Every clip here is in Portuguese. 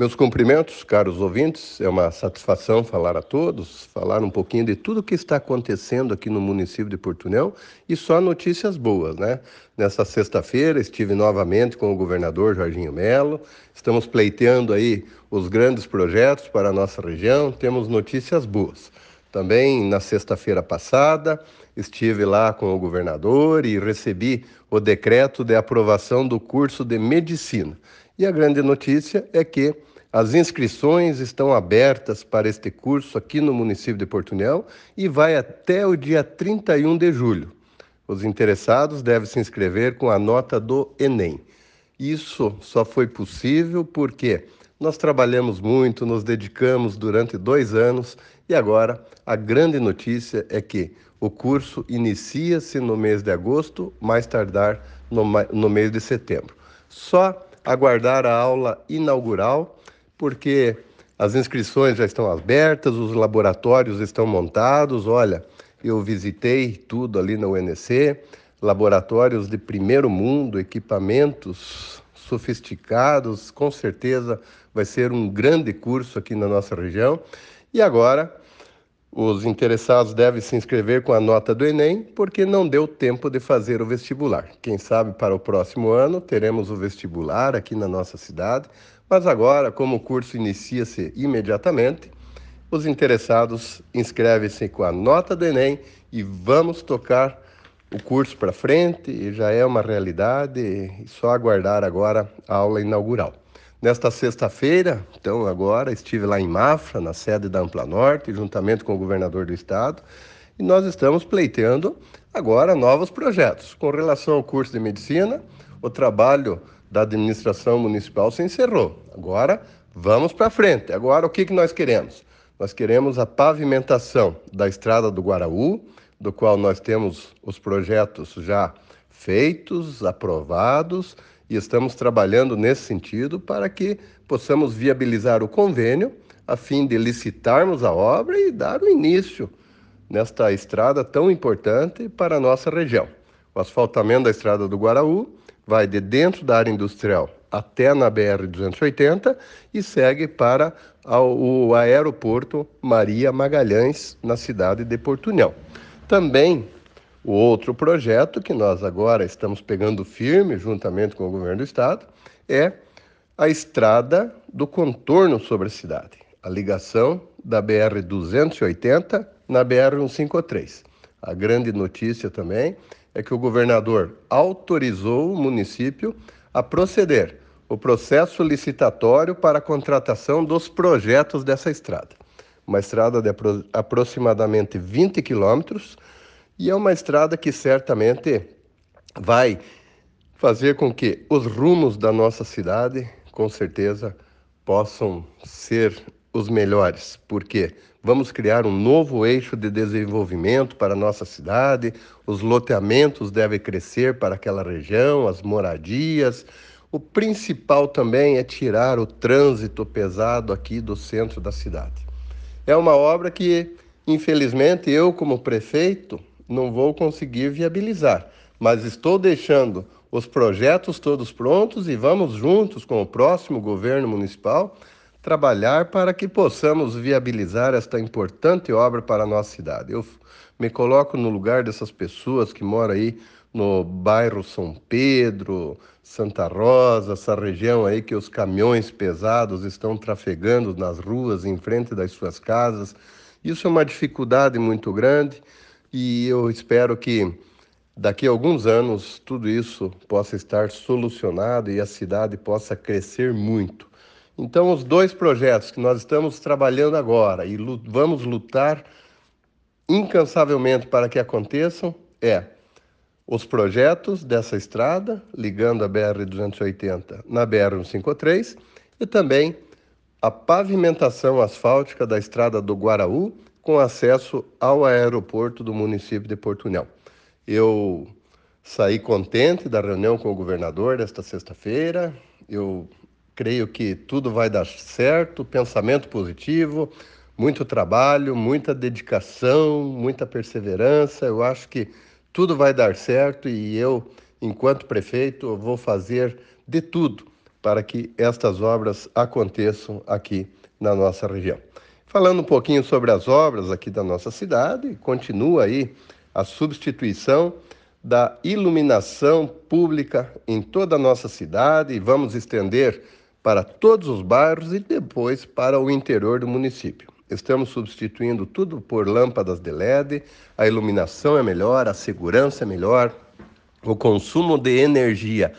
Meus cumprimentos, caros ouvintes. É uma satisfação falar a todos, falar um pouquinho de tudo o que está acontecendo aqui no município de Portunhol e só notícias boas, né? Nessa sexta-feira estive novamente com o governador Jorginho Melo. Estamos pleiteando aí os grandes projetos para a nossa região. Temos notícias boas. Também na sexta-feira passada estive lá com o governador e recebi o decreto de aprovação do curso de medicina. E a grande notícia é que as inscrições estão abertas para este curso aqui no município de Portunhol e vai até o dia 31 de julho. Os interessados devem se inscrever com a nota do Enem. Isso só foi possível porque nós trabalhamos muito, nos dedicamos durante dois anos e agora a grande notícia é que o curso inicia-se no mês de agosto, mais tardar no, no mês de setembro. Só aguardar a aula inaugural porque as inscrições já estão abertas, os laboratórios estão montados. Olha, eu visitei tudo ali na UNC, laboratórios de primeiro mundo, equipamentos sofisticados, com certeza vai ser um grande curso aqui na nossa região. E agora, os interessados devem se inscrever com a nota do Enem, porque não deu tempo de fazer o vestibular. Quem sabe para o próximo ano teremos o vestibular aqui na nossa cidade mas agora, como o curso inicia-se imediatamente, os interessados inscrevem-se com a nota do Enem e vamos tocar o curso para frente e já é uma realidade e só aguardar agora a aula inaugural. Nesta sexta-feira, então agora, estive lá em Mafra, na sede da Ampla Norte, juntamente com o governador do estado, e nós estamos pleiteando agora novos projetos. Com relação ao curso de medicina, o trabalho da administração municipal se encerrou. Agora vamos para frente. Agora o que, que nós queremos? Nós queremos a pavimentação da estrada do Guaraú, do qual nós temos os projetos já feitos, aprovados e estamos trabalhando nesse sentido para que possamos viabilizar o convênio a fim de licitarmos a obra e dar o início nesta estrada tão importante para a nossa região. O asfaltamento da estrada do Guaraú vai de dentro da área industrial até na BR-280 e segue para o aeroporto Maria Magalhães, na cidade de Portunhol. Também o outro projeto que nós agora estamos pegando firme, juntamente com o governo do estado, é a estrada do contorno sobre a cidade, a ligação da BR-280 na BR-153. A grande notícia também é que o governador autorizou o município a proceder o processo licitatório para a contratação dos projetos dessa estrada. Uma estrada de apro aproximadamente 20 quilômetros e é uma estrada que certamente vai fazer com que os rumos da nossa cidade, com certeza, possam ser os melhores, porque vamos criar um novo eixo de desenvolvimento para a nossa cidade, os loteamentos devem crescer para aquela região, as moradias. O principal também é tirar o trânsito pesado aqui do centro da cidade. É uma obra que, infelizmente, eu, como prefeito, não vou conseguir viabilizar, mas estou deixando os projetos todos prontos e vamos juntos com o próximo governo municipal trabalhar para que possamos viabilizar esta importante obra para a nossa cidade. Eu me coloco no lugar dessas pessoas que moram aí no bairro São Pedro, Santa Rosa, essa região aí que os caminhões pesados estão trafegando nas ruas em frente das suas casas. Isso é uma dificuldade muito grande e eu espero que daqui a alguns anos tudo isso possa estar solucionado e a cidade possa crescer muito. Então, os dois projetos que nós estamos trabalhando agora e vamos lutar incansavelmente para que aconteçam é os projetos dessa estrada, ligando a BR-280 na BR-153, e também a pavimentação asfáltica da estrada do Guaraú, com acesso ao aeroporto do município de Portunhol. Eu saí contente da reunião com o governador desta sexta-feira. Eu Creio que tudo vai dar certo, pensamento positivo, muito trabalho, muita dedicação, muita perseverança. Eu acho que tudo vai dar certo e eu, enquanto prefeito, vou fazer de tudo para que estas obras aconteçam aqui na nossa região. Falando um pouquinho sobre as obras aqui da nossa cidade, continua aí a substituição da iluminação pública em toda a nossa cidade e vamos estender para todos os bairros e depois para o interior do município. Estamos substituindo tudo por lâmpadas de LED, a iluminação é melhor, a segurança é melhor, o consumo de energia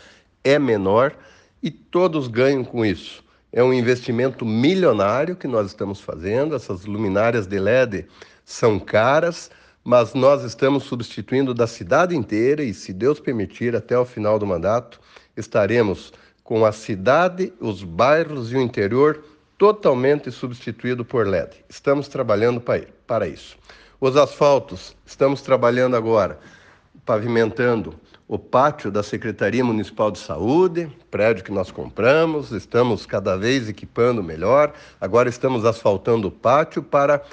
é menor e todos ganham com isso. É um investimento milionário que nós estamos fazendo. Essas luminárias de LED são caras, mas nós estamos substituindo da cidade inteira e, se Deus permitir, até o final do mandato, estaremos com a cidade, os bairros e o interior totalmente substituído por LED. Estamos trabalhando para isso. Os asfaltos, estamos trabalhando agora, pavimentando o pátio da Secretaria Municipal de Saúde, prédio que nós compramos, estamos cada vez equipando melhor. Agora estamos asfaltando o pátio para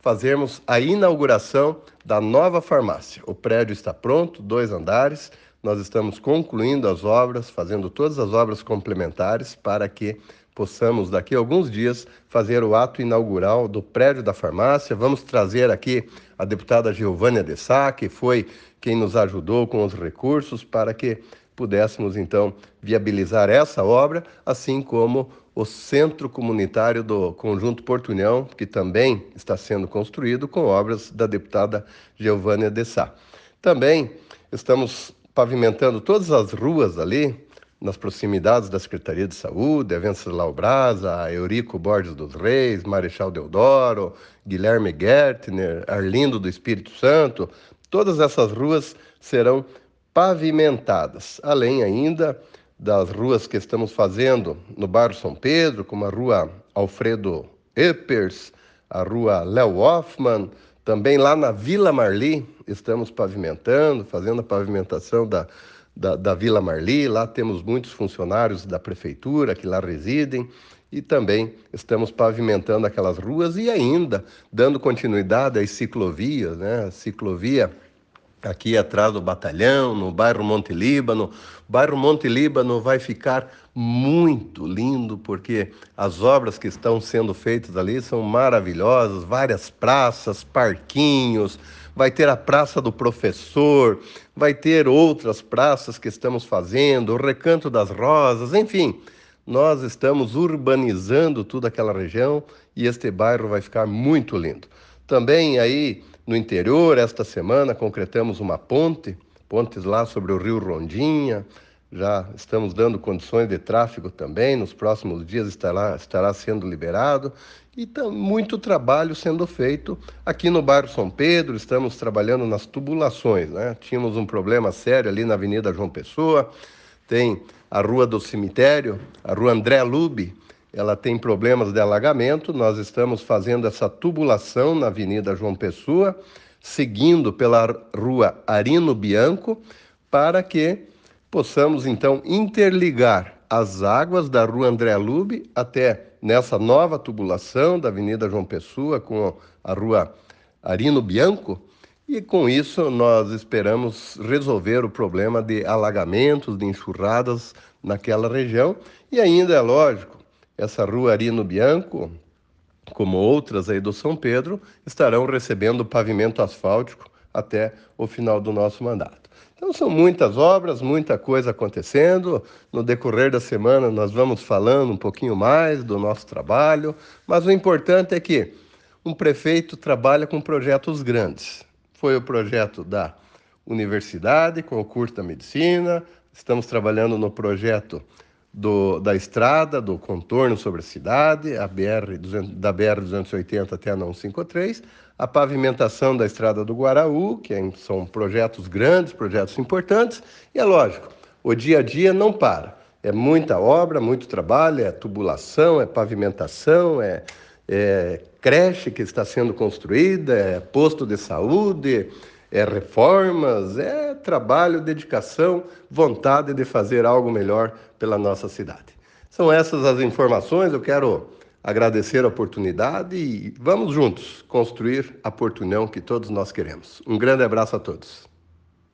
fazermos a inauguração da nova farmácia. O prédio está pronto, dois andares. Nós estamos concluindo as obras, fazendo todas as obras complementares para que possamos, daqui a alguns dias, fazer o ato inaugural do prédio da farmácia. Vamos trazer aqui a deputada Giovânia de Sá, que foi quem nos ajudou com os recursos para que pudéssemos, então, viabilizar essa obra, assim como o centro comunitário do Conjunto Porto União, que também está sendo construído com obras da deputada Giovânia de Sá. Também estamos pavimentando todas as ruas ali, nas proximidades da Secretaria de Saúde, a Venceslau Brasa, Eurico Borges dos Reis, Marechal Deodoro, Guilherme Gertner, Arlindo do Espírito Santo, todas essas ruas serão pavimentadas, além ainda das ruas que estamos fazendo no bairro São Pedro, como a rua Alfredo Eppers, a rua Léo Hoffman, também lá na Vila Marli estamos pavimentando, fazendo a pavimentação da da, da Vila Marli. Lá temos muitos funcionários da prefeitura que lá residem e também estamos pavimentando aquelas ruas e ainda dando continuidade às ciclovias, né? A ciclovia aqui atrás do batalhão, no bairro Monte Líbano. O bairro Monte Líbano vai ficar muito lindo porque as obras que estão sendo feitas ali são maravilhosas, várias praças, parquinhos, vai ter a Praça do Professor, vai ter outras praças que estamos fazendo, o Recanto das Rosas, enfim. Nós estamos urbanizando toda aquela região e este bairro vai ficar muito lindo. Também aí no interior, esta semana, concretamos uma ponte, pontes lá sobre o rio Rondinha, já estamos dando condições de tráfego também, nos próximos dias estará, estará sendo liberado e tá muito trabalho sendo feito aqui no bairro São Pedro, estamos trabalhando nas tubulações, né? Tínhamos um problema sério ali na Avenida João Pessoa, tem a Rua do Cemitério, a Rua André Lube, ela tem problemas de alagamento, nós estamos fazendo essa tubulação na Avenida João Pessoa, seguindo pela Rua Arino Bianco, para que possamos então interligar as águas da Rua André Lube até nessa nova tubulação da Avenida João Pessoa com a Rua Arino Bianco. E com isso nós esperamos resolver o problema de alagamentos, de enxurradas naquela região. E ainda é lógico, essa Rua Arino Bianco, como outras aí do São Pedro, estarão recebendo pavimento asfáltico até o final do nosso mandato. Então são muitas obras, muita coisa acontecendo. No decorrer da semana nós vamos falando um pouquinho mais do nosso trabalho, mas o importante é que um prefeito trabalha com projetos grandes. Foi o projeto da universidade com o curso da medicina, estamos trabalhando no projeto do, da estrada, do contorno sobre a cidade, a BR, da BR-280 até a 153, a pavimentação da estrada do Guaraú, que é são projetos grandes, projetos importantes, e é lógico, o dia a dia não para. É muita obra, muito trabalho, é tubulação, é pavimentação, é, é creche que está sendo construída, é posto de saúde, é reformas, é trabalho, dedicação, vontade de fazer algo melhor pela nossa cidade. São essas as informações, eu quero agradecer a oportunidade e vamos juntos construir a Portunhão que todos nós queremos. Um grande abraço a todos.